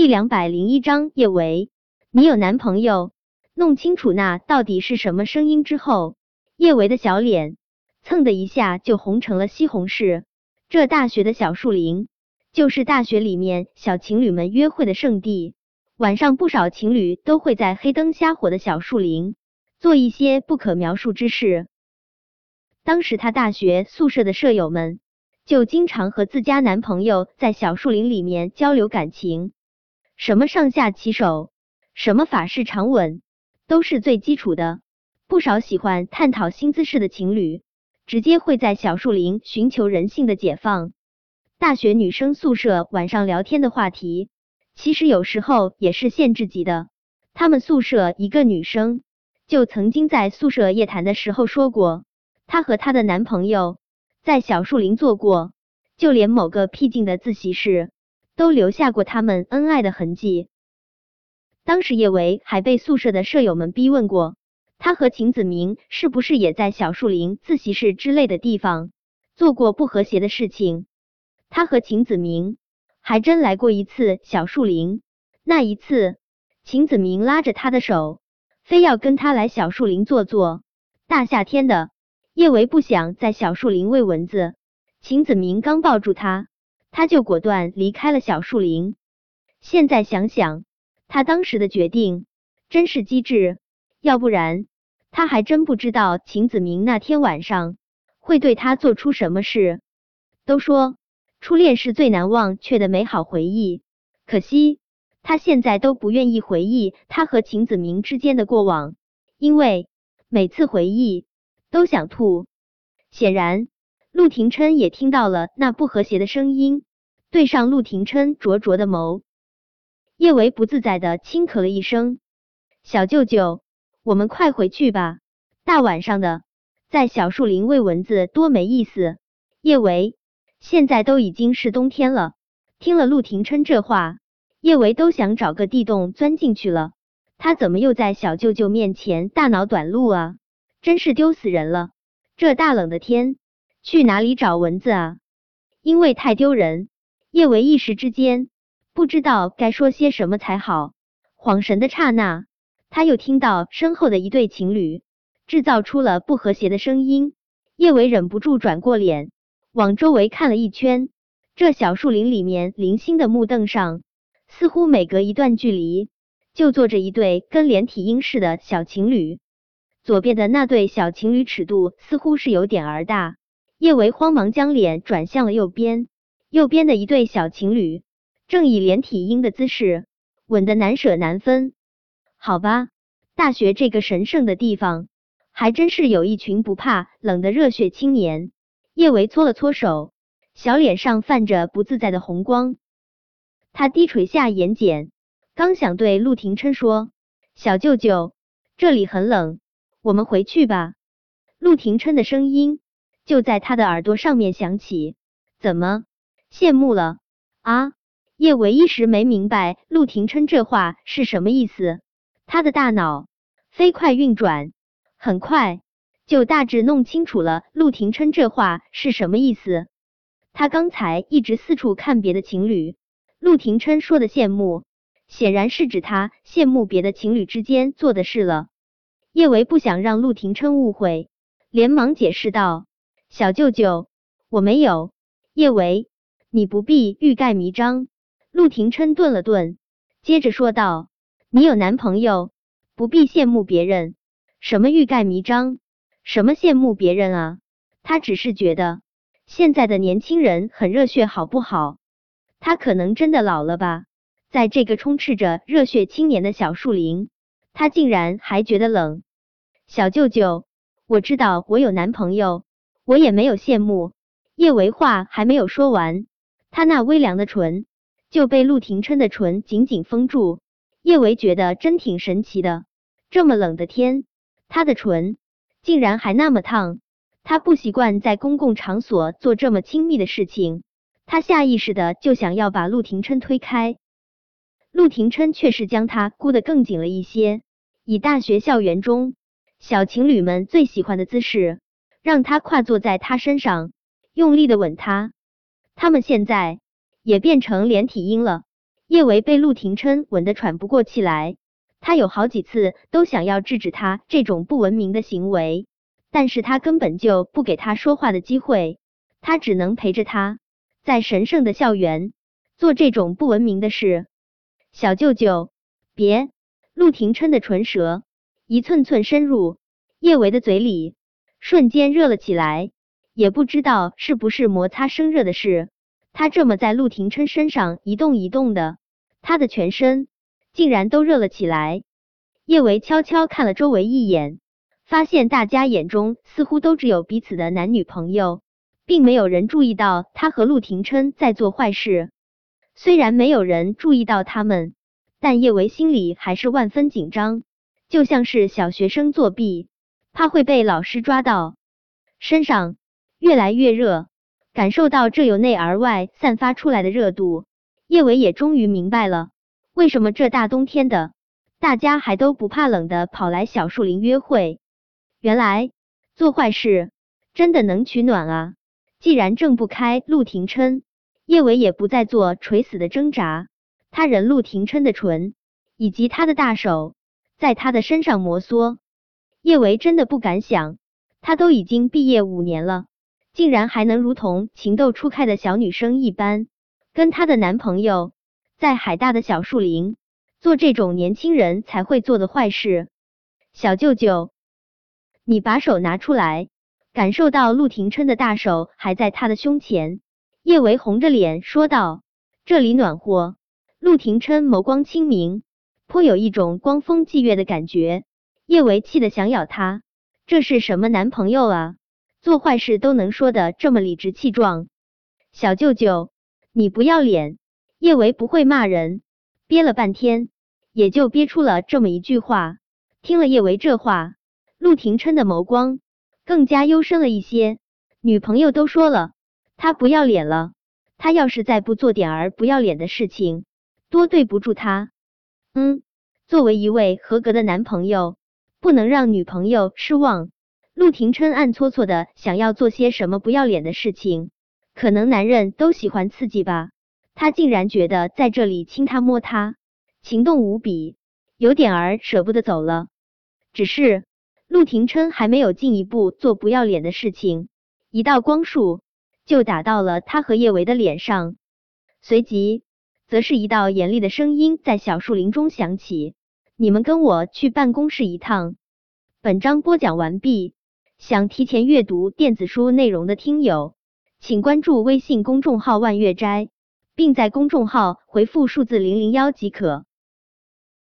第两百零一章叶维，你有男朋友？弄清楚那到底是什么声音之后，叶维的小脸蹭的一下就红成了西红柿。这大学的小树林，就是大学里面小情侣们约会的圣地。晚上不少情侣都会在黑灯瞎火的小树林做一些不可描述之事。当时他大学宿舍的舍友们就经常和自家男朋友在小树林里面交流感情。什么上下其手，什么法式长吻，都是最基础的。不少喜欢探讨新姿势的情侣，直接会在小树林寻求人性的解放。大学女生宿舍晚上聊天的话题，其实有时候也是限制级的。他们宿舍一个女生就曾经在宿舍夜谈的时候说过，她和她的男朋友在小树林做过，就连某个僻静的自习室。都留下过他们恩爱的痕迹。当时叶维还被宿舍的舍友们逼问过，他和秦子明是不是也在小树林自习室之类的地方做过不和谐的事情。他和秦子明还真来过一次小树林。那一次，秦子明拉着他的手，非要跟他来小树林坐坐。大夏天的，叶维不想在小树林喂蚊子。秦子明刚抱住他。他就果断离开了小树林。现在想想，他当时的决定真是机智。要不然，他还真不知道秦子明那天晚上会对他做出什么事。都说初恋是最难忘却的美好回忆，可惜他现在都不愿意回忆他和秦子明之间的过往，因为每次回忆都想吐。显然。陆廷琛也听到了那不和谐的声音，对上陆廷琛灼灼的眸，叶维不自在的轻咳了一声：“小舅舅，我们快回去吧，大晚上的在小树林喂蚊子多没意思。”叶维，现在都已经是冬天了。听了陆廷琛这话，叶维都想找个地洞钻进去了。他怎么又在小舅舅面前大脑短路啊？真是丢死人了！这大冷的天。去哪里找蚊子啊？因为太丢人，叶维一时之间不知道该说些什么才好。恍神的刹那，他又听到身后的一对情侣制造出了不和谐的声音。叶维忍不住转过脸，往周围看了一圈。这小树林里面零星的木凳上，似乎每隔一段距离就坐着一对跟连体婴似的小情侣。左边的那对小情侣尺度似乎是有点儿大。叶维慌忙将脸转向了右边，右边的一对小情侣正以连体婴的姿势吻得难舍难分。好吧，大学这个神圣的地方，还真是有一群不怕冷的热血青年。叶维搓了搓手，小脸上泛着不自在的红光。他低垂下眼睑，刚想对陆廷琛说：“小舅舅，这里很冷，我们回去吧。”陆廷琛的声音。就在他的耳朵上面响起，怎么羡慕了啊？叶维一时没明白陆廷琛这话是什么意思，他的大脑飞快运转，很快就大致弄清楚了陆廷琛这话是什么意思。他刚才一直四处看别的情侣，陆廷琛说的羡慕，显然是指他羡慕别的情侣之间做的事了。叶维不想让陆廷琛误会，连忙解释道。小舅舅，我没有。叶维，你不必欲盖弥彰。陆廷琛顿了顿，接着说道：“你有男朋友，不必羡慕别人。什么欲盖弥彰？什么羡慕别人啊？他只是觉得现在的年轻人很热血，好不好？他可能真的老了吧？在这个充斥着热血青年的小树林，他竟然还觉得冷。小舅舅，我知道我有男朋友。”我也没有羡慕叶维，话还没有说完，他那微凉的唇就被陆廷琛的唇紧紧封住。叶维觉得真挺神奇的，这么冷的天，他的唇竟然还那么烫。他不习惯在公共场所做这么亲密的事情，他下意识的就想要把陆廷琛推开。陆廷琛却是将他箍得更紧了一些，以大学校园中小情侣们最喜欢的姿势。让他跨坐在他身上，用力的吻他。他们现在也变成连体婴了。叶维被陆廷琛吻得喘不过气来，他有好几次都想要制止他这种不文明的行为，但是他根本就不给他说话的机会，他只能陪着他，在神圣的校园做这种不文明的事。小舅舅，别！陆廷琛的唇舌一寸寸深入叶维的嘴里，瞬间热了起来。也不知道是不是摩擦生热的事，他这么在陆廷琛身上一动一动的，他的全身竟然都热了起来。叶维悄悄看了周围一眼，发现大家眼中似乎都只有彼此的男女朋友，并没有人注意到他和陆廷琛在做坏事。虽然没有人注意到他们，但叶维心里还是万分紧张，就像是小学生作弊，怕会被老师抓到，身上。越来越热，感受到这由内而外散发出来的热度，叶伟也终于明白了，为什么这大冬天的，大家还都不怕冷的跑来小树林约会。原来做坏事真的能取暖啊！既然挣不开陆廷琛，叶伟也不再做垂死的挣扎，他忍陆廷琛的唇以及他的大手在他的身上摩挲。叶维真的不敢想，他都已经毕业五年了。竟然还能如同情窦初开的小女生一般，跟她的男朋友在海大的小树林做这种年轻人才会做的坏事。小舅舅，你把手拿出来。感受到陆廷琛的大手还在他的胸前，叶维红着脸说道：“这里暖和。”陆廷琛眸光清明，颇有一种光风霁月的感觉。叶维气得想咬他，这是什么男朋友啊？做坏事都能说的这么理直气壮，小舅舅，你不要脸！叶维不会骂人，憋了半天，也就憋出了这么一句话。听了叶维这话，陆廷琛的眸光更加幽深了一些。女朋友都说了，他不要脸了，他要是再不做点儿不要脸的事情，多对不住他。嗯，作为一位合格的男朋友，不能让女朋友失望。陆廷琛暗搓搓的想要做些什么不要脸的事情，可能男人都喜欢刺激吧。他竟然觉得在这里亲他摸他，情动无比，有点儿舍不得走了。只是陆廷琛还没有进一步做不要脸的事情，一道光束就打到了他和叶维的脸上，随即则是一道严厉的声音在小树林中响起：“你们跟我去办公室一趟。”本章播讲完毕。想提前阅读电子书内容的听友，请关注微信公众号“万月斋”，并在公众号回复数字零零幺即可。